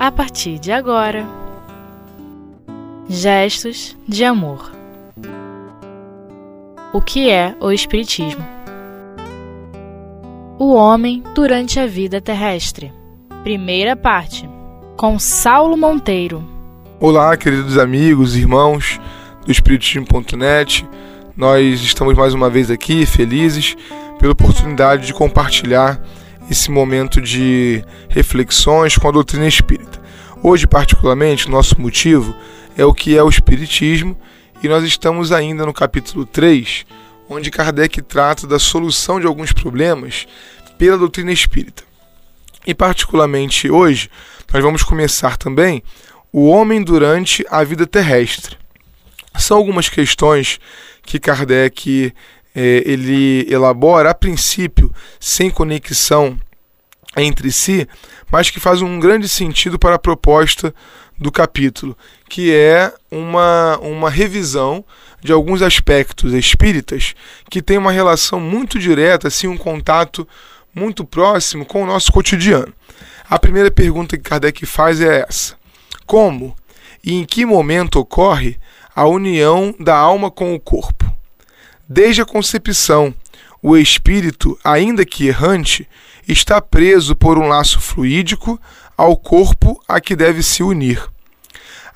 a partir de agora. Gestos de amor. O que é o Espiritismo? O homem durante a vida terrestre. Primeira parte. Com Saulo Monteiro. Olá, queridos amigos, irmãos do Espiritismo.net. Nós estamos mais uma vez aqui felizes pela oportunidade de compartilhar esse momento de reflexões com a doutrina espírita. Hoje, particularmente, nosso motivo é o que é o Espiritismo e nós estamos ainda no capítulo 3, onde Kardec trata da solução de alguns problemas pela doutrina espírita. E, particularmente hoje, nós vamos começar também o homem durante a vida terrestre. São algumas questões que Kardec ele elabora a princípio sem conexão entre si, mas que faz um grande sentido para a proposta do capítulo, que é uma, uma revisão de alguns aspectos espíritas que tem uma relação muito direta, assim, um contato muito próximo com o nosso cotidiano. A primeira pergunta que Kardec faz é essa: Como e em que momento ocorre a união da alma com o corpo? Desde a concepção, o espírito, ainda que errante, está preso por um laço fluídico ao corpo a que deve se unir.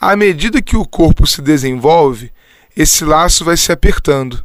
À medida que o corpo se desenvolve, esse laço vai se apertando.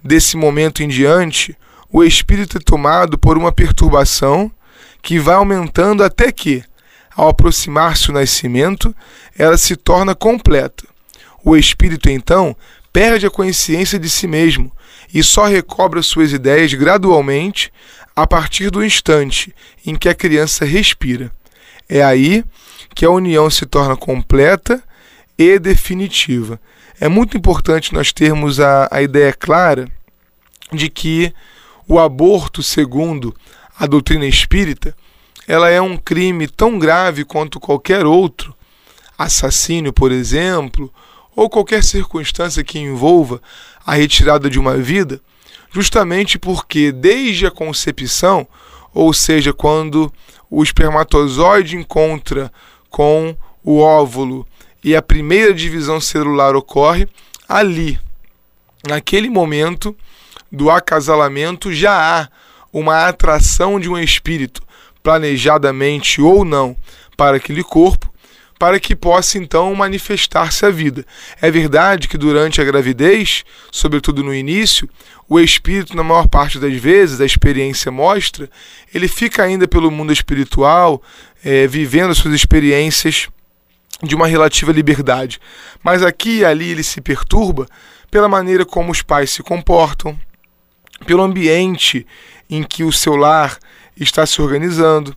Desse momento em diante, o espírito é tomado por uma perturbação que vai aumentando até que, ao aproximar-se o nascimento, ela se torna completa. O espírito então perde a consciência de si mesmo e só recobra suas ideias gradualmente a partir do instante em que a criança respira. É aí que a união se torna completa e definitiva. É muito importante nós termos a, a ideia clara de que o aborto, segundo a doutrina espírita, ela é um crime tão grave quanto qualquer outro, assassínio, por exemplo, ou qualquer circunstância que envolva a retirada de uma vida, justamente porque desde a concepção, ou seja, quando o espermatozoide encontra com o óvulo e a primeira divisão celular ocorre, ali, naquele momento do acasalamento, já há uma atração de um espírito, planejadamente ou não, para aquele corpo, para que possa então manifestar-se a vida. É verdade que durante a gravidez, sobretudo no início, o espírito, na maior parte das vezes, a experiência mostra, ele fica ainda pelo mundo espiritual, é, vivendo suas experiências de uma relativa liberdade. Mas aqui e ali ele se perturba pela maneira como os pais se comportam, pelo ambiente em que o seu lar está se organizando,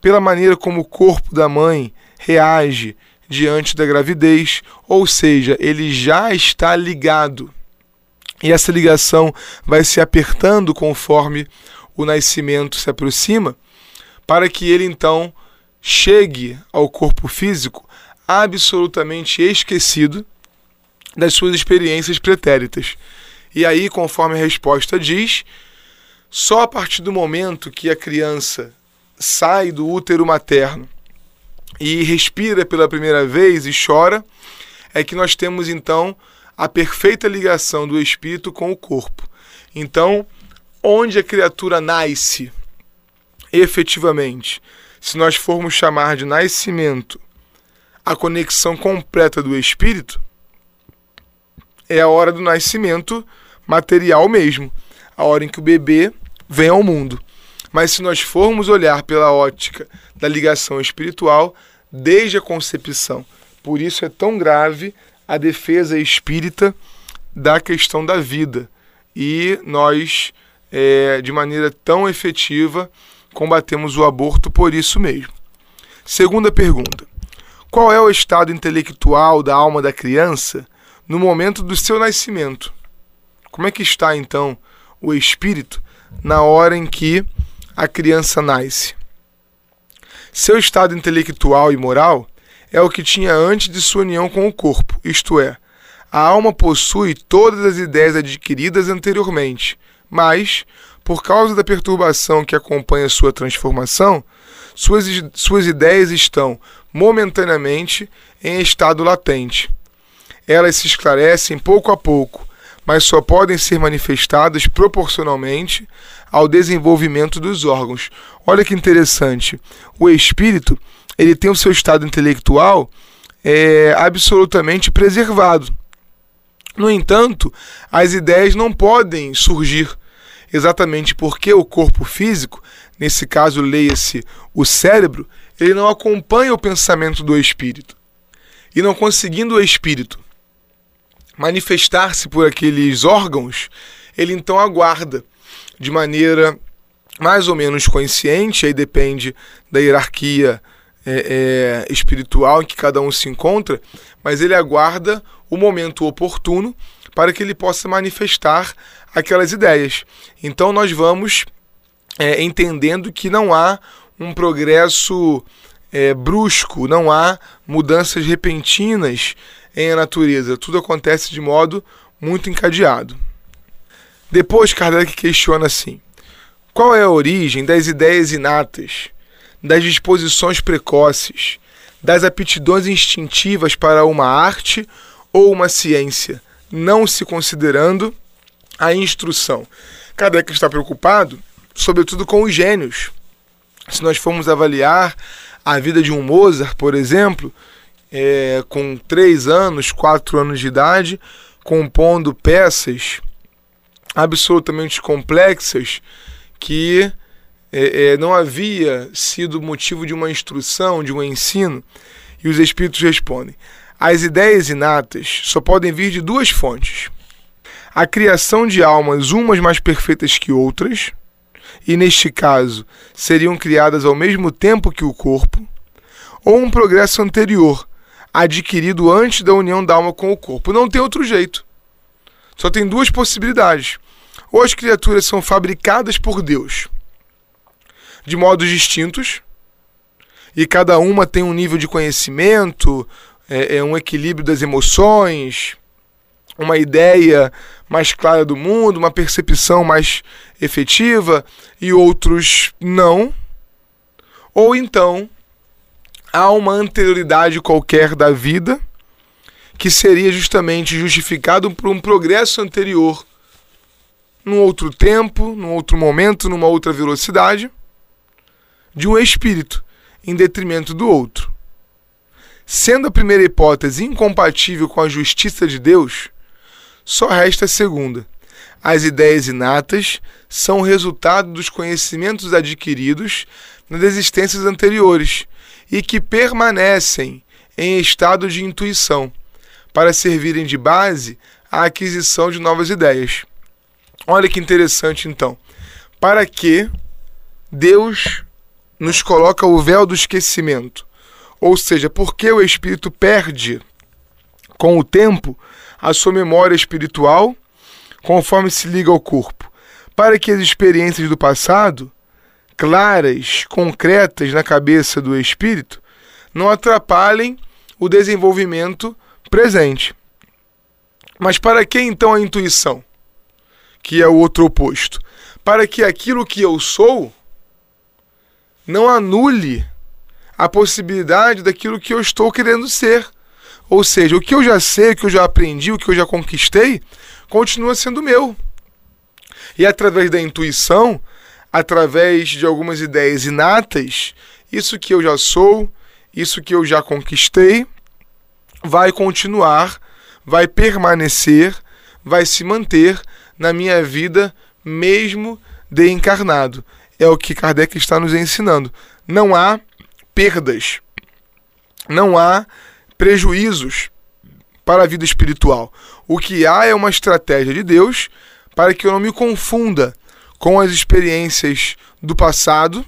pela maneira como o corpo da mãe reage diante da gravidez, ou seja, ele já está ligado. E essa ligação vai se apertando conforme o nascimento se aproxima, para que ele então chegue ao corpo físico absolutamente esquecido das suas experiências pretéritas. E aí, conforme a resposta diz, só a partir do momento que a criança sai do útero materno e respira pela primeira vez e chora, é que nós temos então a perfeita ligação do espírito com o corpo. Então, onde a criatura nasce, efetivamente, se nós formos chamar de nascimento a conexão completa do espírito, é a hora do nascimento material mesmo, a hora em que o bebê vem ao mundo. Mas se nós formos olhar pela ótica da ligação espiritual, desde a concepção, por isso é tão grave a defesa espírita da questão da vida. E nós, é, de maneira tão efetiva, combatemos o aborto por isso mesmo. Segunda pergunta: Qual é o estado intelectual da alma da criança no momento do seu nascimento? Como é que está então o espírito na hora em que a criança nasce. Seu estado intelectual e moral é o que tinha antes de sua união com o corpo, isto é, a alma possui todas as ideias adquiridas anteriormente, mas, por causa da perturbação que acompanha sua transformação, suas, suas ideias estão momentaneamente em estado latente. Elas se esclarecem pouco a pouco, mas só podem ser manifestadas proporcionalmente ao desenvolvimento dos órgãos. Olha que interessante. O espírito ele tem o seu estado intelectual é, absolutamente preservado. No entanto, as ideias não podem surgir exatamente porque o corpo físico, nesse caso leia-se o cérebro, ele não acompanha o pensamento do espírito. E não conseguindo o espírito manifestar-se por aqueles órgãos, ele então aguarda de maneira mais ou menos consciente, aí depende da hierarquia é, é, espiritual em que cada um se encontra, mas ele aguarda o momento oportuno para que ele possa manifestar aquelas ideias. Então nós vamos é, entendendo que não há um progresso é, brusco, não há mudanças repentinas em a natureza. Tudo acontece de modo muito encadeado. Depois, Kardec questiona assim: qual é a origem das ideias inatas, das disposições precoces, das aptidões instintivas para uma arte ou uma ciência, não se considerando a instrução? Kardec está preocupado, sobretudo, com os gênios. Se nós formos avaliar a vida de um Mozart, por exemplo, é, com três anos, quatro anos de idade, compondo peças absolutamente complexas que é, é, não havia sido motivo de uma instrução, de um ensino, e os espíritos respondem: as ideias inatas só podem vir de duas fontes. A criação de almas, umas mais perfeitas que outras, e neste caso seriam criadas ao mesmo tempo que o corpo, ou um progresso anterior, adquirido antes da união da alma com o corpo. Não tem outro jeito. Só tem duas possibilidades. Ou as criaturas são fabricadas por Deus de modos distintos, e cada uma tem um nível de conhecimento, é, é um equilíbrio das emoções, uma ideia mais clara do mundo, uma percepção mais efetiva, e outros não. Ou então há uma anterioridade qualquer da vida que seria justamente justificado por um progresso anterior num outro tempo, num outro momento, numa outra velocidade, de um espírito em detrimento do outro. Sendo a primeira hipótese incompatível com a justiça de Deus, só resta a segunda. As ideias inatas são resultado dos conhecimentos adquiridos nas existências anteriores e que permanecem em estado de intuição, para servirem de base à aquisição de novas ideias. Olha que interessante então. Para que Deus nos coloca o véu do esquecimento? Ou seja, por que o espírito perde com o tempo a sua memória espiritual conforme se liga ao corpo? Para que as experiências do passado claras, concretas na cabeça do espírito, não atrapalhem o desenvolvimento presente. Mas para que então a intuição, que é o outro oposto? Para que aquilo que eu sou não anule a possibilidade daquilo que eu estou querendo ser. Ou seja, o que eu já sei, o que eu já aprendi, o que eu já conquistei, continua sendo meu. E através da intuição, através de algumas ideias inatas, isso que eu já sou, isso que eu já conquistei, vai continuar, vai permanecer, vai se manter na minha vida, mesmo de encarnado. É o que Kardec está nos ensinando. Não há perdas, não há prejuízos para a vida espiritual. O que há é uma estratégia de Deus para que eu não me confunda com as experiências do passado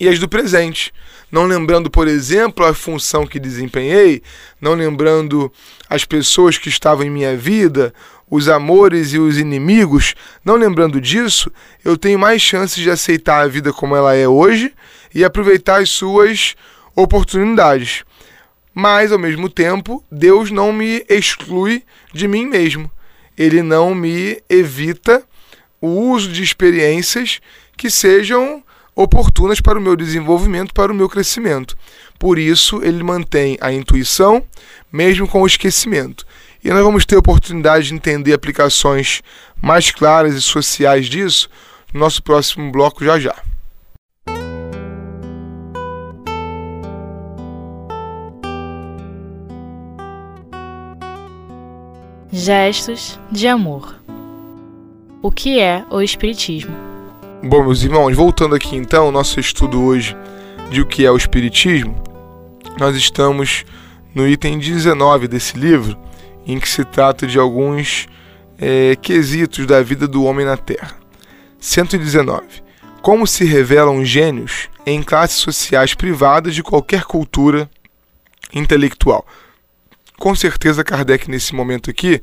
e as do presente. Não lembrando, por exemplo, a função que desempenhei, não lembrando as pessoas que estavam em minha vida, os amores e os inimigos, não lembrando disso, eu tenho mais chances de aceitar a vida como ela é hoje e aproveitar as suas oportunidades. Mas, ao mesmo tempo, Deus não me exclui de mim mesmo. Ele não me evita o uso de experiências que sejam oportunas para o meu desenvolvimento, para o meu crescimento. Por isso, ele mantém a intuição, mesmo com o esquecimento. E nós vamos ter oportunidade de entender aplicações mais claras e sociais disso no nosso próximo bloco já já. Gestos de amor. O que é o Espiritismo? Bom, meus irmãos, voltando aqui então ao nosso estudo hoje de o que é o Espiritismo, nós estamos no item 19 desse livro, em que se trata de alguns é, quesitos da vida do homem na Terra. 119. Como se revelam gênios em classes sociais privadas de qualquer cultura intelectual? Com certeza, Kardec, nesse momento aqui,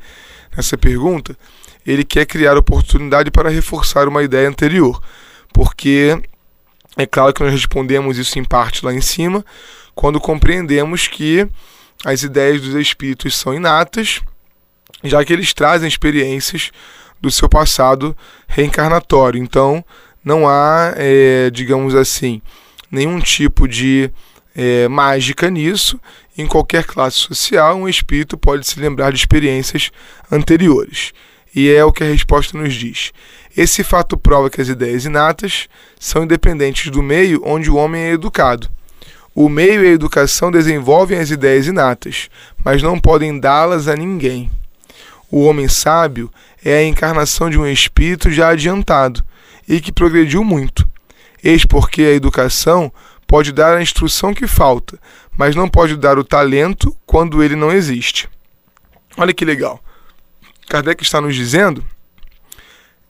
nessa pergunta, ele quer criar oportunidade para reforçar uma ideia anterior, porque é claro que nós respondemos isso em parte lá em cima, quando compreendemos que as ideias dos espíritos são inatas, já que eles trazem experiências do seu passado reencarnatório. Então, não há, é, digamos assim, nenhum tipo de é, mágica nisso. Em qualquer classe social, um espírito pode se lembrar de experiências anteriores. E é o que a resposta nos diz. Esse fato prova que as ideias inatas são independentes do meio onde o homem é educado. O meio e a educação desenvolvem as ideias inatas, mas não podem dá-las a ninguém. O homem sábio é a encarnação de um espírito já adiantado e que progrediu muito. Eis porque a educação pode dar a instrução que falta, mas não pode dar o talento quando ele não existe. Olha que legal. Kardec está nos dizendo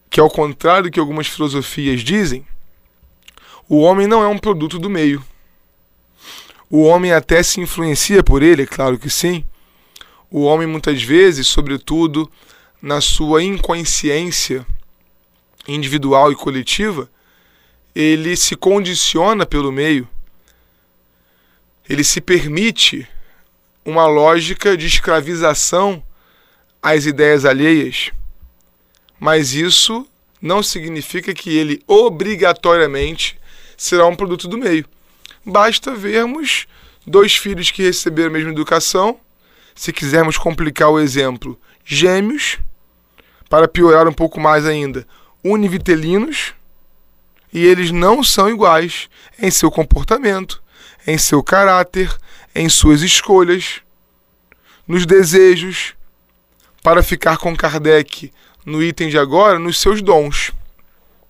que, ao contrário do que algumas filosofias dizem, o homem não é um produto do meio. O homem até se influencia por ele, é claro que sim. O homem, muitas vezes, sobretudo na sua inconsciência individual e coletiva, ele se condiciona pelo meio, ele se permite uma lógica de escravização às ideias alheias. Mas isso não significa que ele obrigatoriamente será um produto do meio. Basta vermos dois filhos que receberam a mesma educação. Se quisermos complicar o exemplo, gêmeos, para piorar um pouco mais ainda, univitelinos, e eles não são iguais em seu comportamento, em seu caráter, em suas escolhas, nos desejos, para ficar com Kardec no item de agora, nos seus dons.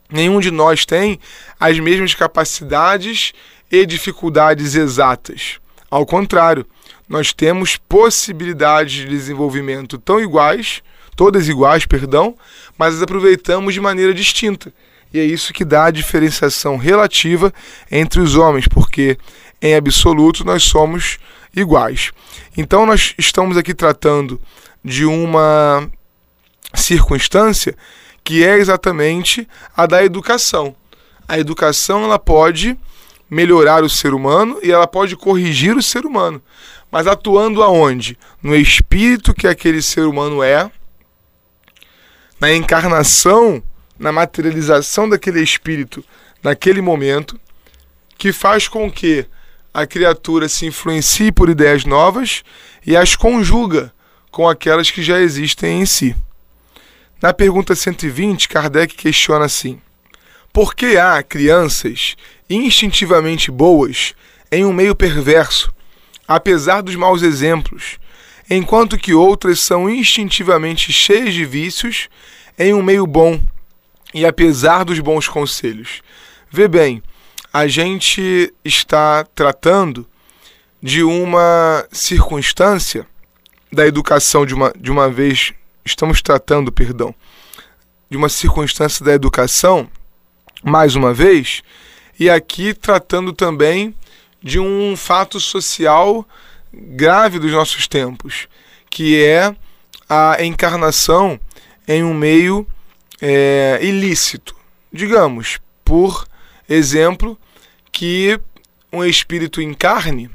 Nenhum de nós tem as mesmas capacidades e dificuldades exatas. Ao contrário, nós temos possibilidades de desenvolvimento tão iguais, todas iguais, perdão, mas as aproveitamos de maneira distinta. E é isso que dá a diferenciação relativa entre os homens, porque em absoluto nós somos iguais. Então nós estamos aqui tratando de uma circunstância que é exatamente a da educação. A educação ela pode melhorar o ser humano e ela pode corrigir o ser humano. Mas atuando aonde? No espírito que aquele ser humano é, na encarnação, na materialização daquele espírito naquele momento, que faz com que a criatura se influencie por ideias novas e as conjuga com aquelas que já existem em si. Na pergunta 120, Kardec questiona assim: Por que há crianças instintivamente boas em um meio perverso, apesar dos maus exemplos, enquanto que outras são instintivamente cheias de vícios em um meio bom e apesar dos bons conselhos. Vê bem, a gente está tratando de uma circunstância da educação de uma, de uma vez, estamos tratando, perdão, de uma circunstância da educação, mais uma vez, e aqui tratando também de um fato social grave dos nossos tempos, que é a encarnação em um meio é, ilícito. Digamos, por exemplo, que um espírito encarne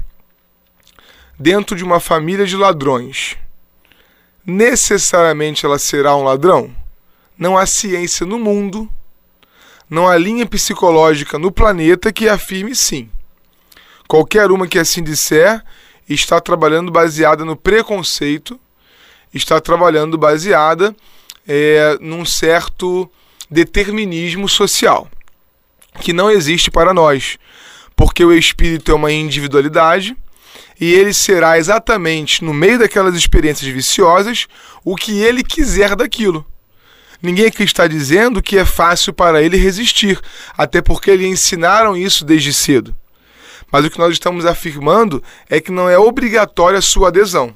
dentro de uma família de ladrões. Necessariamente ela será um ladrão? não há ciência no mundo, não há linha psicológica no planeta que afirme sim. Qualquer uma que assim disser está trabalhando baseada no preconceito, está trabalhando baseada é, num certo determinismo social que não existe para nós, porque o espírito é uma individualidade e ele será exatamente no meio daquelas experiências viciosas o que ele quiser daquilo. Ninguém aqui está dizendo que é fácil para ele resistir, até porque lhe ensinaram isso desde cedo. Mas o que nós estamos afirmando é que não é obrigatória a sua adesão.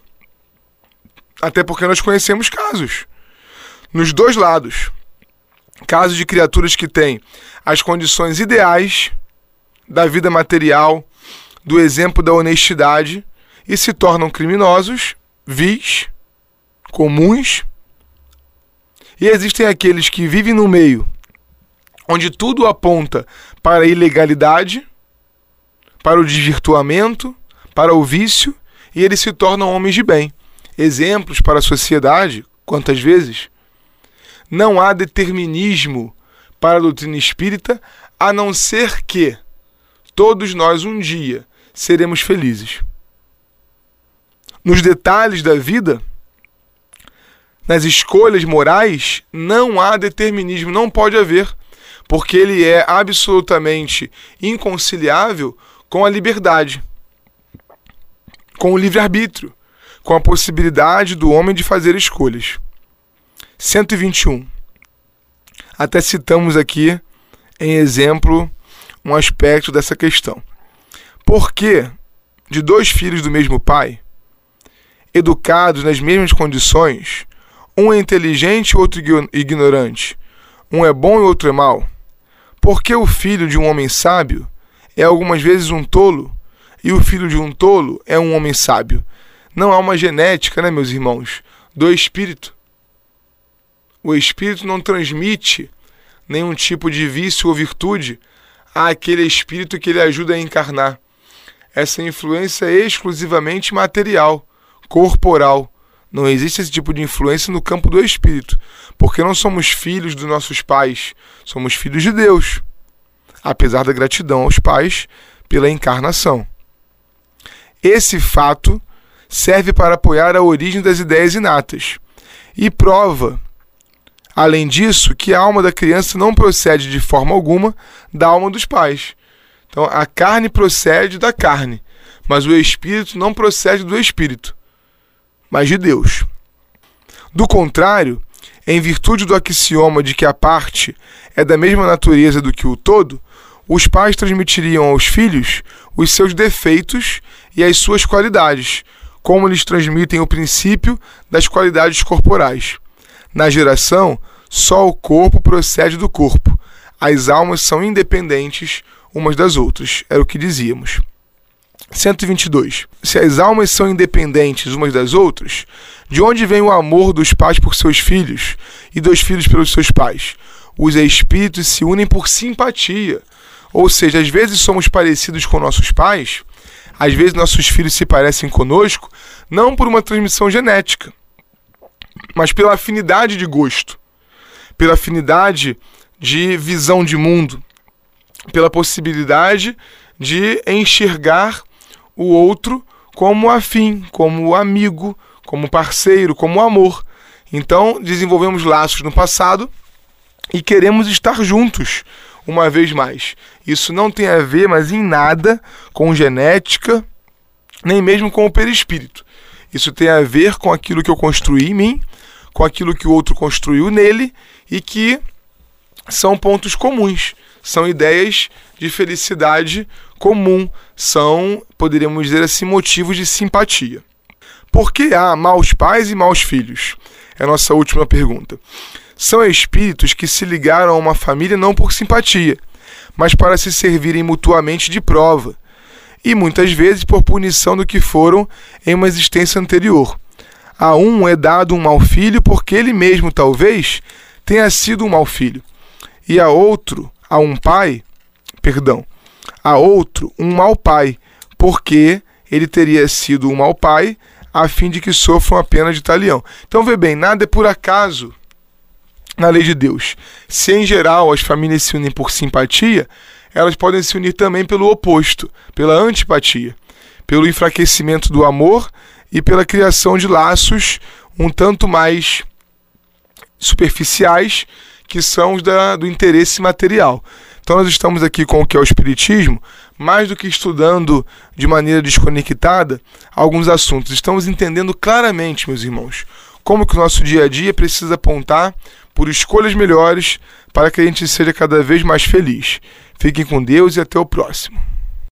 Até porque nós conhecemos casos. Nos dois lados. Casos de criaturas que têm as condições ideais da vida material, do exemplo da honestidade e se tornam criminosos, vis, comuns. E existem aqueles que vivem no meio onde tudo aponta para a ilegalidade para o desvirtuamento, para o vício, e eles se tornam homens de bem. Exemplos para a sociedade, quantas vezes? Não há determinismo para a doutrina espírita, a não ser que todos nós um dia seremos felizes. Nos detalhes da vida, nas escolhas morais, não há determinismo, não pode haver, porque ele é absolutamente inconciliável com a liberdade, com o livre-arbítrio, com a possibilidade do homem de fazer escolhas. 121. Até citamos aqui, em exemplo, um aspecto dessa questão. Por que de dois filhos do mesmo pai, educados nas mesmas condições, um é inteligente e outro ignorante, um é bom e outro é mau? Por que o filho de um homem sábio é algumas vezes um tolo, e o filho de um tolo é um homem sábio. Não há uma genética, né, meus irmãos, do espírito. O espírito não transmite nenhum tipo de vício ou virtude àquele espírito que ele ajuda a encarnar. Essa influência é exclusivamente material, corporal. Não existe esse tipo de influência no campo do espírito, porque não somos filhos dos nossos pais, somos filhos de Deus apesar da gratidão aos pais pela encarnação. Esse fato serve para apoiar a origem das ideias inatas e prova, além disso, que a alma da criança não procede de forma alguma da alma dos pais. Então, a carne procede da carne, mas o espírito não procede do espírito, mas de Deus. Do contrário, em virtude do axioma de que a parte é da mesma natureza do que o todo, os pais transmitiriam aos filhos os seus defeitos e as suas qualidades, como eles transmitem o princípio das qualidades corporais. Na geração, só o corpo procede do corpo. As almas são independentes umas das outras, era o que dizíamos. 122. Se as almas são independentes umas das outras, de onde vem o amor dos pais por seus filhos e dos filhos pelos seus pais? Os espíritos se unem por simpatia ou seja, às vezes somos parecidos com nossos pais, às vezes nossos filhos se parecem conosco, não por uma transmissão genética, mas pela afinidade de gosto, pela afinidade de visão de mundo, pela possibilidade de enxergar o outro como afim, como amigo, como parceiro, como amor. Então, desenvolvemos laços no passado e queremos estar juntos uma vez mais. Isso não tem a ver, mas em nada, com genética, nem mesmo com o perispírito. Isso tem a ver com aquilo que eu construí em mim, com aquilo que o outro construiu nele e que são pontos comuns, são ideias de felicidade comum, são, poderíamos dizer assim, motivos de simpatia. Por que há maus pais e maus filhos? É a nossa última pergunta. São espíritos que se ligaram a uma família não por simpatia, mas para se servirem mutuamente de prova, e muitas vezes por punição do que foram em uma existência anterior. A um é dado um mau filho porque ele mesmo, talvez, tenha sido um mau filho, e a outro, a um pai, perdão, a outro um mau pai, porque ele teria sido um mau pai, a fim de que sofram a pena de talião. Então vê bem, nada é por acaso na lei de Deus. Se em geral as famílias se unem por simpatia, elas podem se unir também pelo oposto, pela antipatia, pelo enfraquecimento do amor e pela criação de laços um tanto mais superficiais, que são os da, do interesse material. Então nós estamos aqui com o que é o Espiritismo, mais do que estudando de maneira desconectada alguns assuntos. Estamos entendendo claramente, meus irmãos, como que o nosso dia a dia precisa apontar por escolhas melhores para que a gente seja cada vez mais feliz. Fiquem com Deus e até o próximo.